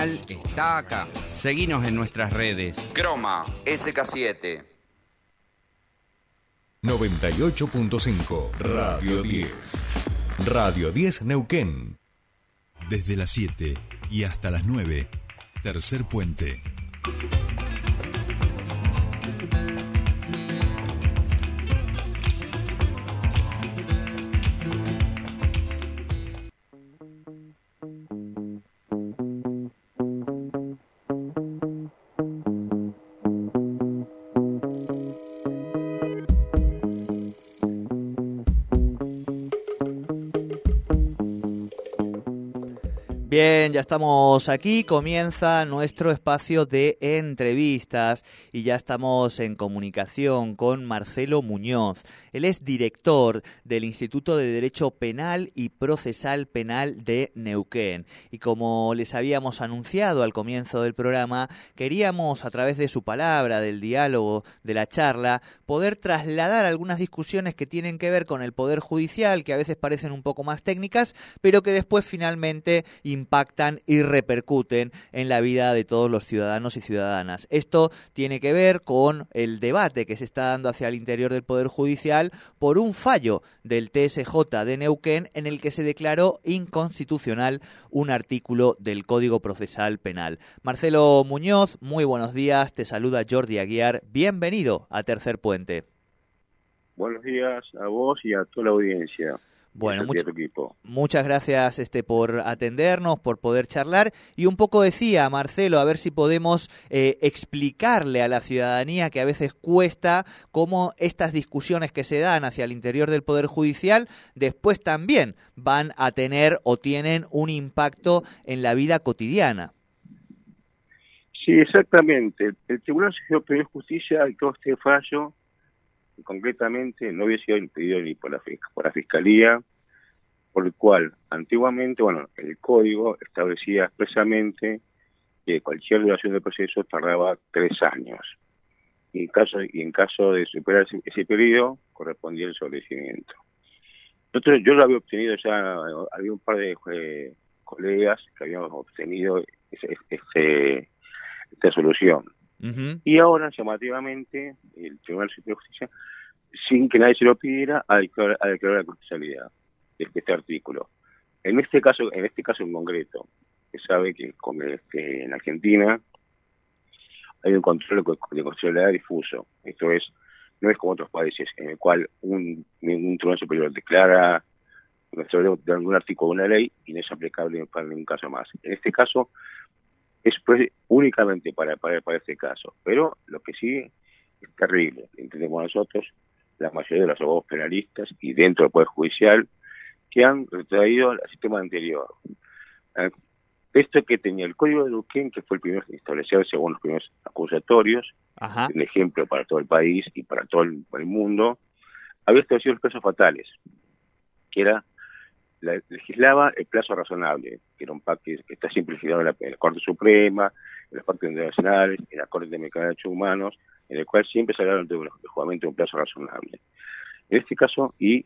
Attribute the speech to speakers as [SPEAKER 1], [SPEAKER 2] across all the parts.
[SPEAKER 1] está acá. Seguinos en nuestras redes.
[SPEAKER 2] Croma SK7.
[SPEAKER 3] 98.5 Radio 10. Radio 10 Neuquén.
[SPEAKER 4] Desde las 7 y hasta las 9. Tercer puente.
[SPEAKER 5] Bien, ya estamos aquí, comienza nuestro espacio de entrevistas y ya estamos en comunicación con Marcelo Muñoz. Él es director del Instituto de Derecho Penal y Procesal Penal de Neuquén. Y como les habíamos anunciado al comienzo del programa, queríamos a través de su palabra, del diálogo, de la charla, poder trasladar algunas discusiones que tienen que ver con el Poder Judicial, que a veces parecen un poco más técnicas, pero que después finalmente impactan y repercuten en la vida de todos los ciudadanos y ciudadanas. Esto tiene que ver con el debate que se está dando hacia el interior del Poder Judicial por un fallo del TSJ de Neuquén en el que se declaró inconstitucional un artículo del Código Procesal Penal. Marcelo Muñoz, muy buenos días, te saluda Jordi Aguiar, bienvenido a Tercer Puente.
[SPEAKER 6] Buenos días a vos y a toda la audiencia.
[SPEAKER 5] Bueno, muchas gracias este, por atendernos, por poder charlar. Y un poco decía, Marcelo, a ver si podemos eh, explicarle a la ciudadanía que a veces cuesta cómo estas discusiones que se dan hacia el interior del Poder Judicial después también van a tener o tienen un impacto en la vida cotidiana.
[SPEAKER 6] Sí, exactamente. El Tribunal Superior de Justicia dictó este fallo concretamente no había sido impedido ni por la, por la Fiscalía, por el cual antiguamente, bueno, el código establecía expresamente que cualquier duración del proceso tardaba tres años. Y en caso, y en caso de superar ese, periodo, correspondía el sobrecimiento. Nosotros, yo lo había obtenido ya, había un par de eh, colegas que habíamos obtenido ese, esta solución. Y ahora, llamativamente, el Tribunal Superior de Justicia, sin que nadie se lo pidiera, ha declarado, la constitucionalidad de este artículo. En este caso, en este caso en concreto, se sabe que este, en Argentina hay un control de constitucionalidad difuso. Esto es, no es como otros países en el cual un, un tribunal superior declara de algún artículo de una ley y no es aplicable para ningún caso más. En este caso, es pues, únicamente para, para, para este caso. Pero lo que sí es terrible, entendemos nosotros, la mayoría de los abogados penalistas y dentro del Poder Judicial que han retraído al sistema anterior. Eh, esto que tenía el Código de Duquén, que fue el primero que estableció según los primeros acusatorios, un ejemplo para todo el país y para todo el, mundo, había establecido los casos fatales, que era la, legislaba el plazo razonable, que era un pacto que, está simplificado en la, Corte Suprema, en los pactos internacionales, en la Corte de Derechos Humanos, en el cual siempre se hablaron de un juzgamiento de un plazo razonable. En este caso, ¿y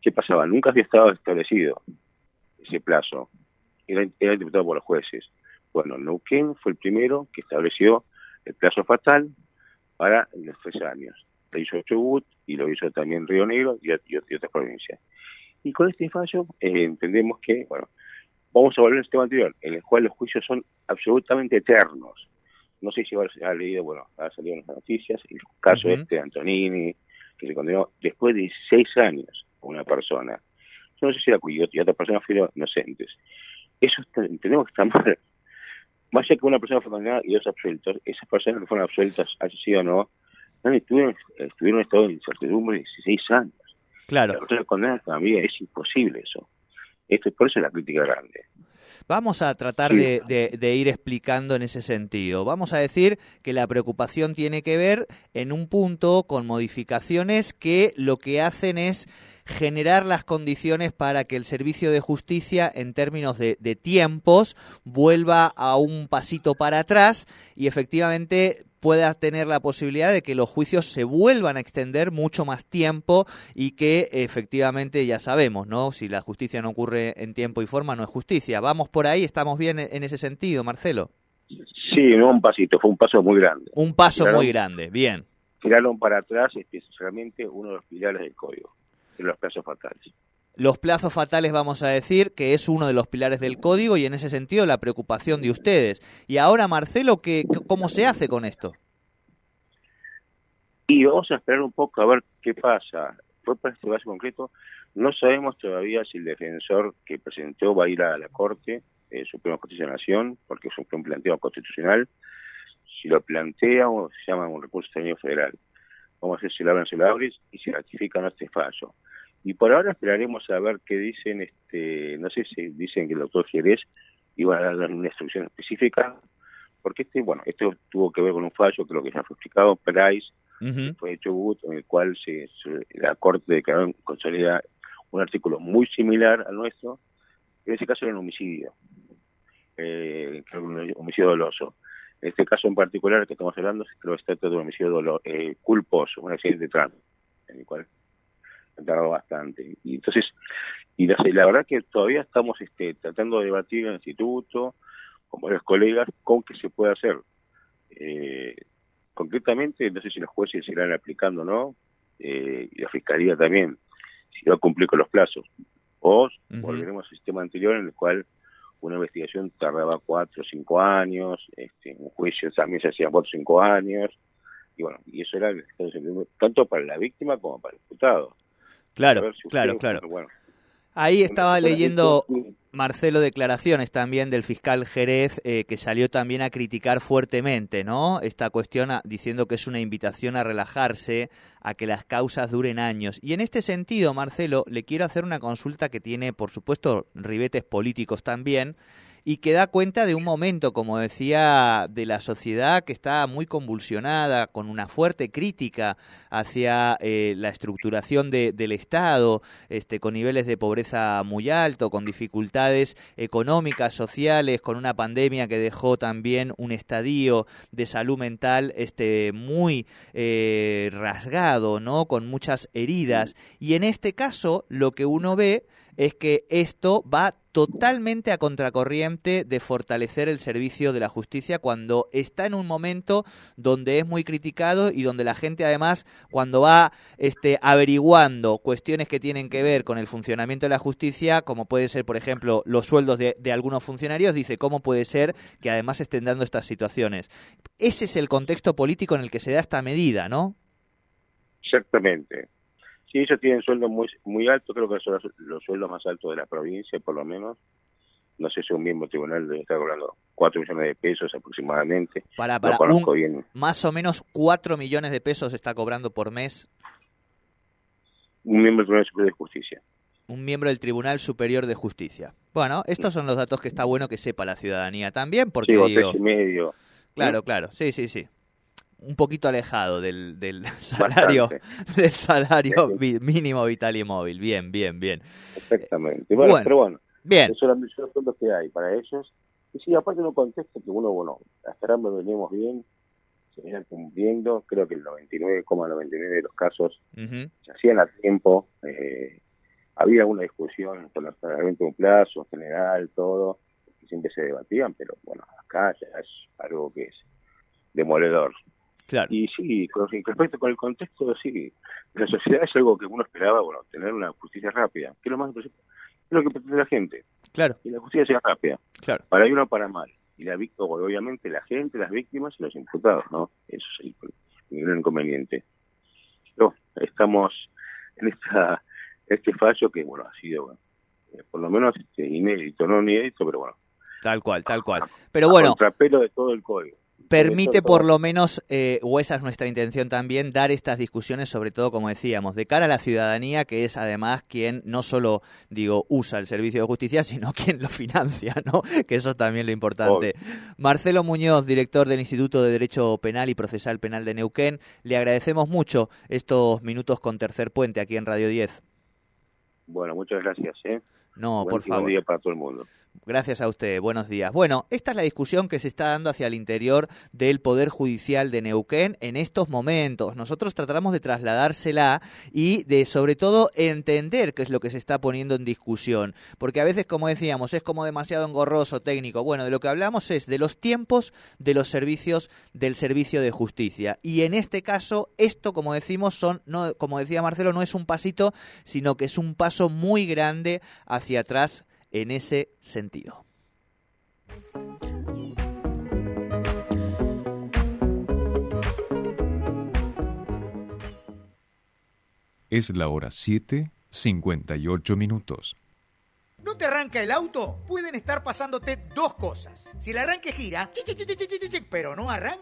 [SPEAKER 6] qué pasaba? Nunca había estado establecido ese plazo, era, era interpretado por los jueces. Bueno, Neuquén fue el primero que estableció el plazo fatal para los tres años. Lo hizo Chubut y lo hizo también Río Negro y, otras provincias. Y con este fallo eh, entendemos que, bueno, vamos a volver al sistema anterior, en el cual los juicios son absolutamente eternos. No sé si ha leído, bueno, ha salido en las noticias, el caso este de Antonini, que se condenó después de seis años a una persona. Yo no sé si era cuyo y otra persona fueron inocentes. Eso tenemos que estar mal. Más allá que una persona fue condenada y dos absueltos, esas personas que fueron absueltas, así sí o no, estuvieron, estuvieron en estado de incertidumbre 16 años.
[SPEAKER 5] Claro.
[SPEAKER 6] La persona condenada también es imposible eso. Esto, por eso es la crítica grande.
[SPEAKER 5] Vamos a tratar de, ir explicando en ese sentido. Vamos a decir que la preocupación tiene que ver en un punto con modificaciones que lo que hacen es generar las condiciones para que el servicio de justicia, en términos de, de tiempos, vuelva a un pasito para atrás y efectivamente pueda tener la posibilidad de que los juicios se vuelvan a extender mucho más tiempo y que efectivamente ya sabemos, ¿no? Si la justicia no ocurre en tiempo y forma, no es justicia. Vamos por ahí, estamos bien en ese sentido, Marcelo.
[SPEAKER 6] Sí, no un pasito, fue un paso muy grande.
[SPEAKER 5] Un paso muy grande, bien.
[SPEAKER 6] Tiraron para atrás especialmente uno de los pilares del código, los plazos fatales.
[SPEAKER 5] Los plazos fatales vamos a decir que es uno de los pilares del código y en ese sentido la preocupación de ustedes. Y ahora, Marcelo, ¿qué, ¿cómo se hace con esto?
[SPEAKER 6] Y vamos a esperar un poco a ver qué pasa. Fue para este caso concreto, no sabemos todavía si el defensor que presentó va a ir a la Corte eh, Suprema Justicia de la Nación, porque es un planteo constitucional. Si lo plantea, o se llama un recurso extraño federal. Vamos a ver si lo abren, si lo abren y si ratifican este fallo. Y por ahora esperaremos a ver qué dicen, este no sé si dicen que el doctor Jerez iba a dar una instrucción específica, porque este, bueno, esto tuvo que ver con un fallo, creo que ya fue explicado, Price, fue hecho en el cual se, la Corte declaró en consolida un artículo muy similar al nuestro, en ese caso era un homicidio, eh, un homicidio doloso. En este caso en particular que estamos hablando, creo que se trata de un homicidio dolo, eh, culposo, un accidente de tránsito, en el cual han tardado bastante. Y entonces, y la, la, verdad que todavía estamos este, tratando de debatir en el instituto, con varios colegas, con qué se puede hacer. Eh, concretamente, no sé si los jueces se irán aplicando o no, eh, y la fiscalía también, si va a cumplir con los plazos. O volveremos al sistema anterior en el cual una investigación tardaba cuatro o cinco años, este, un juicio también se hacía cuatro o cinco años, y bueno, y eso era tanto para la víctima como para el imputado.
[SPEAKER 5] Claro, claro, claro. Ahí estaba leyendo, Marcelo, declaraciones también del fiscal Jerez, eh, que salió también a criticar fuertemente, ¿no? Esta cuestión diciendo que es una invitación a relajarse, a que las causas duren años. Y en este sentido, Marcelo, le quiero hacer una consulta que tiene, por supuesto, ribetes políticos también y que da cuenta de un momento, como decía, de la sociedad que está muy convulsionada, con una fuerte crítica hacia eh, la estructuración del Estado, este, con niveles de pobreza muy alto, con dificultades económicas, sociales, con una pandemia que dejó también un estadio de salud mental este, muy eh, rasgado, ¿no? con muchas heridas. Y en este caso, lo que uno ve es que esto va totalmente a contracorriente de fortalecer el servicio de la justicia cuando está en un momento donde es muy criticado y donde la gente además cuando va este averiguando cuestiones que tienen que ver con el funcionamiento de la justicia como puede ser por ejemplo los sueldos de, de algunos funcionarios dice cómo puede ser que además estén dando estas situaciones ese es el contexto político en el que se da esta medida no
[SPEAKER 6] exactamente Sí, ellos tienen sueldos muy muy altos, creo que son los, sueldos más altos de la provincia, por lo menos. No sé si un mismo tribunal debe estar cobrando 4 millones de pesos aproximadamente.
[SPEAKER 5] Para, para Más o menos 4 millones de pesos está cobrando por mes.
[SPEAKER 6] Un miembro del Tribunal Superior de Justicia.
[SPEAKER 5] Un miembro del Tribunal Superior de Justicia. Bueno, estos son los datos que está bueno que sepa la ciudadanía también, porque
[SPEAKER 6] sí, digo... y medio.
[SPEAKER 5] Claro, claro, sí, sí, sí un poquito alejado del, del salario del salario mínimo vital y móvil. Bien, bien, bien.
[SPEAKER 6] Exactamente. Bueno, pero bueno, bien. esos son los fondos que hay para ellos. Y sí, aparte en un contexto que uno, bueno, hasta ahora venimos bien, se vienen cumpliendo, creo que el 99,99 de los casos se hacían a tiempo, eh, había una discusión con el de un plazo general, todo, que siempre se debatían, pero bueno, acá ya es algo que es demoledor. Y sí, con, respecto con el contexto, sí, la sociedad es algo que uno esperaba, bueno, tener una justicia rápida, que es lo más es lo que pretende la gente.
[SPEAKER 5] Claro.
[SPEAKER 6] Y la justicia sea rápida.
[SPEAKER 5] Claro.
[SPEAKER 6] Para bien o para mal. Y la víctima, obviamente, la gente, las víctimas y los imputados, ¿no? Eso es el, el inconveniente. No, estamos en esta este fallo que, bueno, ha sido, eh, por lo menos este, inédito, no inédito, pero bueno.
[SPEAKER 5] Tal cual, tal cual. Pero bueno.
[SPEAKER 6] Contrapelo de todo el código
[SPEAKER 5] permite por lo menos, eh, o esa es nuestra intención también, dar estas discusiones, sobre todo, como decíamos, de cara a la ciudadanía, que es además quien no solo, digo, usa el servicio de justicia, sino quien lo financia, ¿no? Que eso es también lo importante. Marcelo Muñoz, director del Instituto de Derecho Penal y Procesal Penal de Neuquén, le agradecemos mucho estos minutos con Tercer Puente aquí en Radio 10.
[SPEAKER 6] Bueno, muchas gracias. ¿eh?
[SPEAKER 5] No,
[SPEAKER 6] Buen-
[SPEAKER 5] por
[SPEAKER 6] y buen
[SPEAKER 5] favor.
[SPEAKER 6] día para todo el mundo.
[SPEAKER 5] Gracias a usted, buenos días. Bueno, esta es la discusión que se está dando hacia el interior del Poder Judicial de Neuquén en estos momentos. Nosotros tratamos de trasladársela y de, sobre todo, entender qué es lo que se está poniendo en discusión. Porque a veces, como decíamos, es como demasiado engorroso, técnico. Bueno, de lo que hablamos es de los tiempos de los servicios del servicio de justicia. Y en este caso, esto, como decimos, son, no, como decía Marcelo, no es un pasito, sino que es un paso muy grande hacia atrás en ese sentido.
[SPEAKER 3] Es la hora 7, 58 minutos.
[SPEAKER 7] ¿No te arranca el auto? Pueden estar pasándote dos cosas. Si el arranque gira, chi, chi, chi, chi, chi, chi, chi, pero no arranca.